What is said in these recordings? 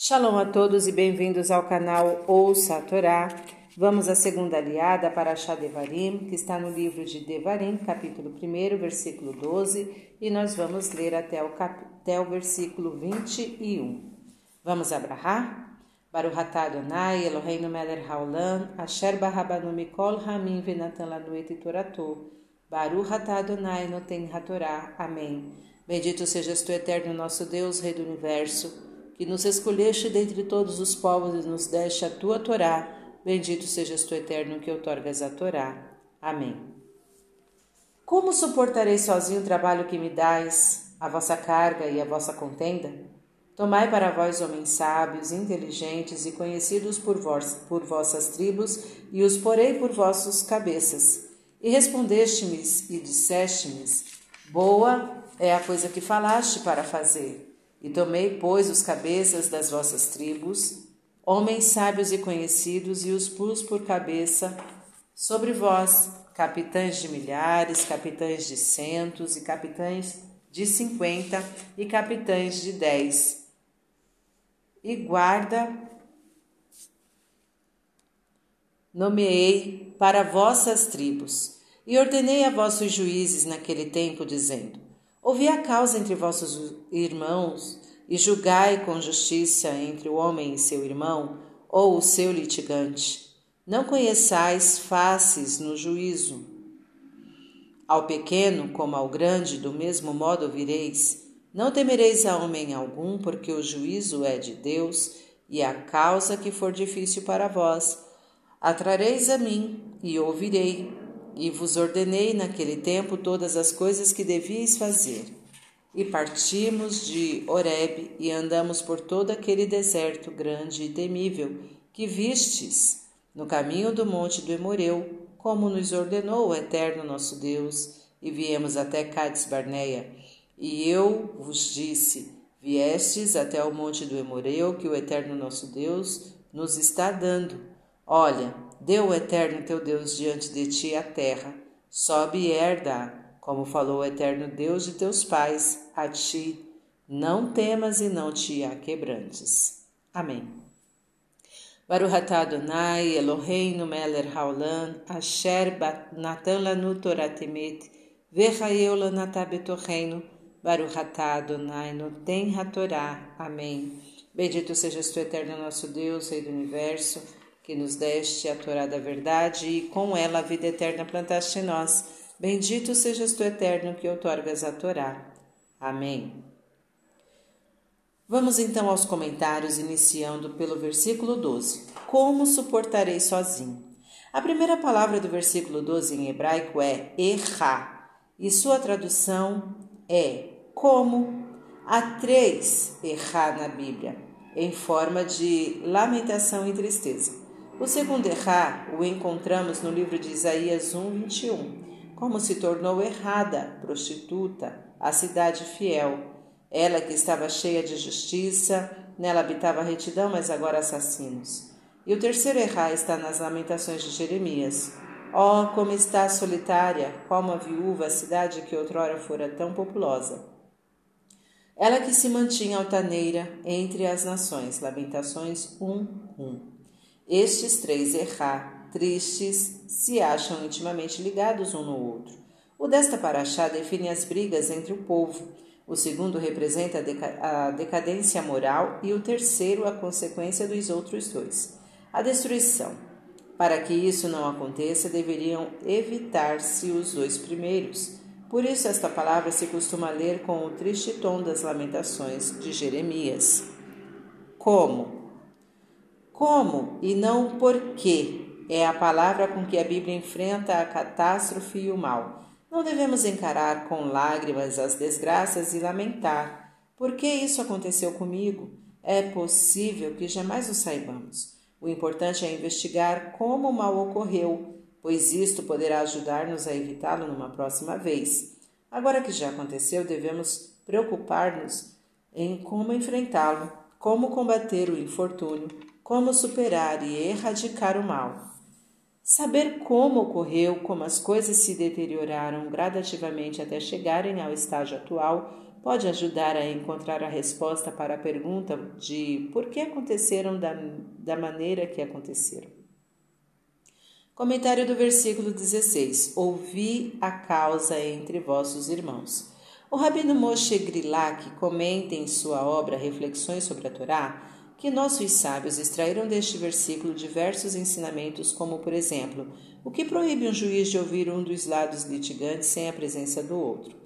Shalom a todos e bem-vindos ao canal Ouça a Torá. Vamos à segunda aliada para Shá Devarim, que está no livro de Devarim, capítulo 1, versículo 12, e nós vamos ler até o, cap... até o versículo 21. Vamos abrahar? Baruch atah Adonai, Eloheinu melech haolam, asher barabanu mikol hamim venatan lanu et toratou. Baruch Adonai noten hatorá. Amém. Bendito sejas tu, eterno nosso Deus, Rei do Universo, que nos escolheste dentre todos os povos e nos deste a tua Torá. Bendito sejas tu, eterno, que outorgas a Torá. Amém. Como suportarei sozinho o trabalho que me dais, a vossa carga e a vossa contenda? Tomai para vós homens sábios, inteligentes e conhecidos por, vós, por vossas tribos, e os porei por vossos cabeças. E respondeste-me e disseste-me: Boa é a coisa que falaste para fazer. E tomei, pois, os cabeças das vossas tribos, homens sábios e conhecidos, e os pus por cabeça sobre vós, capitães de milhares, capitães de centos, e capitães de cinquenta, e capitães de dez. E guarda nomeei para vossas tribos, e ordenei a vossos juízes naquele tempo, dizendo: Ouvi a causa entre vossos irmãos e julgai com justiça entre o homem e seu irmão ou o seu litigante. Não conheçais faces no juízo. Ao pequeno como ao grande, do mesmo modo ouvireis. Não temereis a homem algum, porque o juízo é de Deus, e a causa que for difícil para vós, atrareis a mim e ouvirei e vos ordenei naquele tempo todas as coisas que devíeis fazer. E partimos de Horebe e andamos por todo aquele deserto grande e temível que vistes no caminho do monte do Emoreu, como nos ordenou o eterno nosso Deus, e viemos até Cades Barneia. E eu vos disse: Viestes até o monte do Emoreu, que o eterno nosso Deus nos está dando. Olha, Deu o eterno teu Deus diante de ti a terra, sobe e herda, como falou o eterno Deus de teus pais a ti. Não temas e não te aquebrantes. Amém. Baruch atah Adonai Eloheinu melech haolam asher natan lanu Torah temet vechayeu lanatah betorreino Baruch atah Adonai noten hatorá. Amém. Bendito sejas tu, eterno nosso Deus, Rei do Universo, que nos deste a Torá da verdade e com ela a vida eterna plantaste em nós. Bendito sejas tu, eterno, que outorgas a Torá. Amém. Vamos então aos comentários, iniciando pelo versículo 12. Como suportarei sozinho? A primeira palavra do versículo 12 em hebraico é erra, e sua tradução é como. Há três errar na Bíblia, em forma de lamentação e tristeza. O segundo errar o encontramos no livro de Isaías 1, 21. Como se tornou errada, prostituta, a cidade fiel. Ela que estava cheia de justiça, nela habitava retidão, mas agora assassinos. E o terceiro errar está nas lamentações de Jeremias. Oh, como está solitária, como a viúva, a cidade que outrora fora tão populosa. Ela que se mantinha altaneira entre as nações. Lamentações 1, 1. Estes três errar, tristes, se acham intimamente ligados um no outro. O desta paraxá define as brigas entre o povo, o segundo representa a decadência moral e o terceiro a consequência dos outros dois, a destruição. Para que isso não aconteça, deveriam evitar-se os dois primeiros. Por isso, esta palavra se costuma ler com o triste tom das lamentações de Jeremias. Como? Como e não porquê é a palavra com que a Bíblia enfrenta a catástrofe e o mal. Não devemos encarar com lágrimas as desgraças e lamentar. Por que isso aconteceu comigo? É possível que jamais o saibamos. O importante é investigar como o mal ocorreu, pois isto poderá ajudar-nos a evitá-lo numa próxima vez. Agora que já aconteceu, devemos preocupar-nos em como enfrentá-lo, como combater o infortúnio como superar e erradicar o mal. Saber como ocorreu, como as coisas se deterioraram gradativamente até chegarem ao estágio atual, pode ajudar a encontrar a resposta para a pergunta de por que aconteceram da, da maneira que aconteceram. Comentário do versículo 16: Ouvi a causa entre vossos irmãos. O rabino Moshe Grilak comenta em sua obra Reflexões sobre a Torá que nossos sábios extraíram deste versículo diversos ensinamentos, como, por exemplo, o que proíbe um juiz de ouvir um dos lados litigantes sem a presença do outro.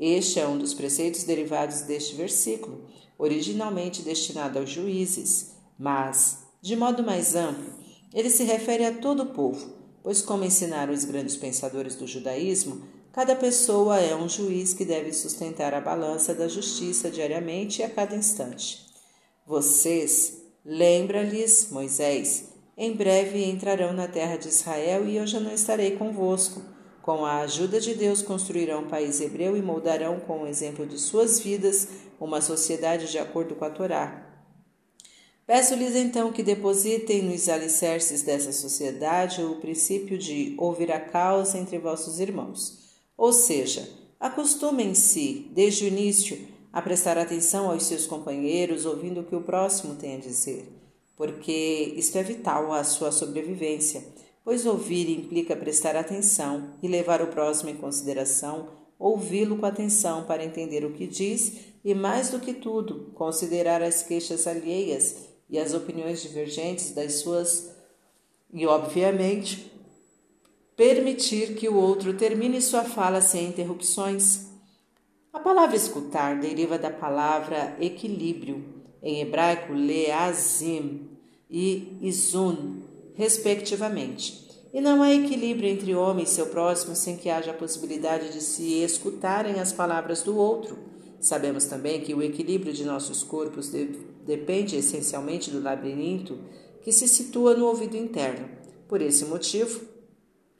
Este é um dos preceitos derivados deste versículo, originalmente destinado aos juízes, mas, de modo mais amplo, ele se refere a todo o povo, pois, como ensinaram os grandes pensadores do judaísmo, cada pessoa é um juiz que deve sustentar a balança da justiça diariamente e a cada instante. Vocês, lembra-lhes, Moisés, em breve entrarão na terra de Israel e eu já não estarei convosco. Com a ajuda de Deus construirão um país hebreu e moldarão com o exemplo de suas vidas uma sociedade de acordo com a Torá. Peço-lhes então que depositem nos alicerces dessa sociedade o princípio de ouvir a causa entre vossos irmãos. Ou seja, acostumem-se, desde o início, a prestar atenção aos seus companheiros, ouvindo o que o próximo tem a dizer, porque isto é vital à sua sobrevivência, pois ouvir implica prestar atenção e levar o próximo em consideração, ouvi-lo com atenção para entender o que diz e, mais do que tudo, considerar as queixas alheias e as opiniões divergentes das suas e, obviamente, permitir que o outro termine sua fala sem interrupções. A palavra escutar deriva da palavra equilíbrio, em hebraico leazim e izun, respectivamente. E não há equilíbrio entre homem e seu próximo sem que haja a possibilidade de se escutarem as palavras do outro. Sabemos também que o equilíbrio de nossos corpos de, depende essencialmente do labirinto que se situa no ouvido interno. Por esse motivo,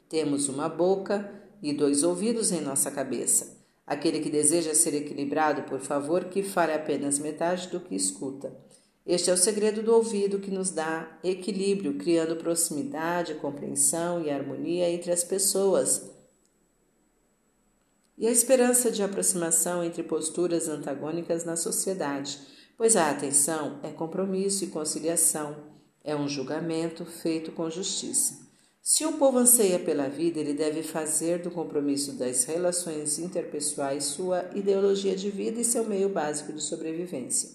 temos uma boca e dois ouvidos em nossa cabeça. Aquele que deseja ser equilibrado, por favor, que fale apenas metade do que escuta. Este é o segredo do ouvido que nos dá equilíbrio, criando proximidade, compreensão e harmonia entre as pessoas. E a esperança de aproximação entre posturas antagônicas na sociedade, pois a atenção é compromisso e conciliação, é um julgamento feito com justiça. Se o povo anseia pela vida, ele deve fazer do compromisso das relações interpessoais sua ideologia de vida e seu meio básico de sobrevivência.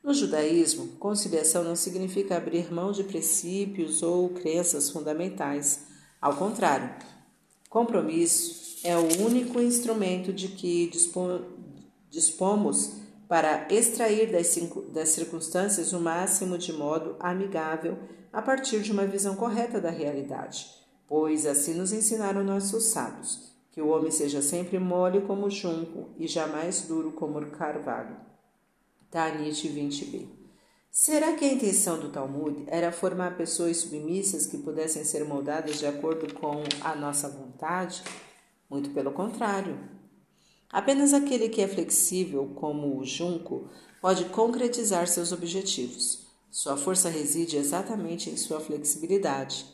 No judaísmo, conciliação não significa abrir mão de princípios ou crenças fundamentais. Ao contrário, compromisso é o único instrumento de que dispomos para extrair das circunstâncias o máximo de modo amigável a partir de uma visão correta da realidade, pois assim nos ensinaram nossos sábios, que o homem seja sempre mole como junco e jamais duro como carvalho. Tanit 20b. Será que a intenção do Talmud era formar pessoas submissas que pudessem ser moldadas de acordo com a nossa vontade? Muito pelo contrário. Apenas aquele que é flexível, como o junco, pode concretizar seus objetivos. Sua força reside exatamente em sua flexibilidade.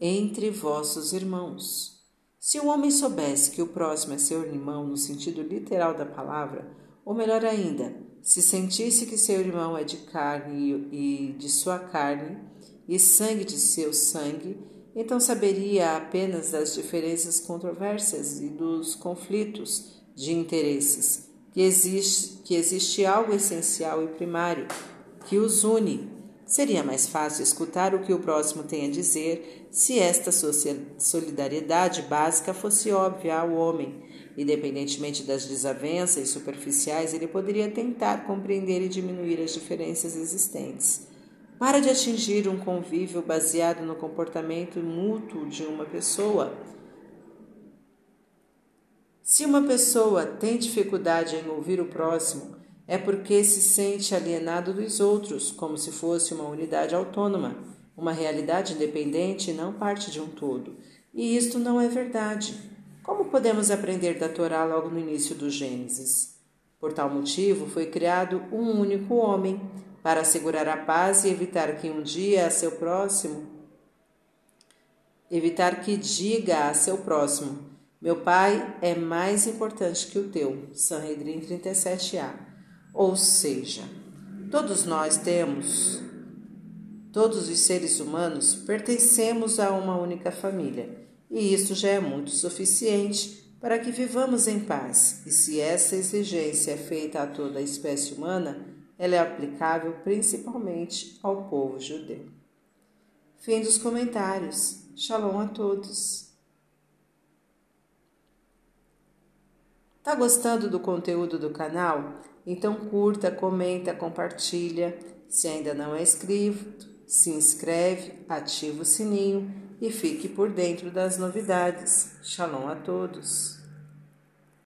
Entre vossos irmãos. Se o homem soubesse que o próximo é seu irmão no sentido literal da palavra, ou melhor ainda, se sentisse que seu irmão é de carne e de sua carne, e sangue de seu sangue, então saberia apenas das diferenças controversas e dos conflitos de interesses, que existe, que existe algo essencial e primário que os une. Seria mais fácil escutar o que o próximo tem a dizer se esta solidariedade básica fosse óbvia ao homem. Independentemente das desavenças superficiais, ele poderia tentar compreender e diminuir as diferenças existentes. Para de atingir um convívio baseado no comportamento mútuo de uma pessoa. Se uma pessoa tem dificuldade em ouvir o próximo, é porque se sente alienado dos outros, como se fosse uma unidade autônoma, uma realidade independente e não parte de um todo. E isto não é verdade. Como podemos aprender da Torá logo no início do Gênesis? Por tal motivo, foi criado um único homem para assegurar a paz e evitar que um dia a seu próximo evitar que diga a seu próximo Meu pai é mais importante que o teu. Sanhedrin 37a. Ou seja, todos nós temos, todos os seres humanos pertencemos a uma única família, e isso já é muito suficiente para que vivamos em paz. E se essa exigência é feita a toda a espécie humana, ela é aplicável principalmente ao povo judeu. Fim dos comentários. Shalom a todos. Tá gostando do conteúdo do canal? Então curta, comenta, compartilha. Se ainda não é inscrito, se inscreve, ativa o sininho e fique por dentro das novidades. Shalom a todos.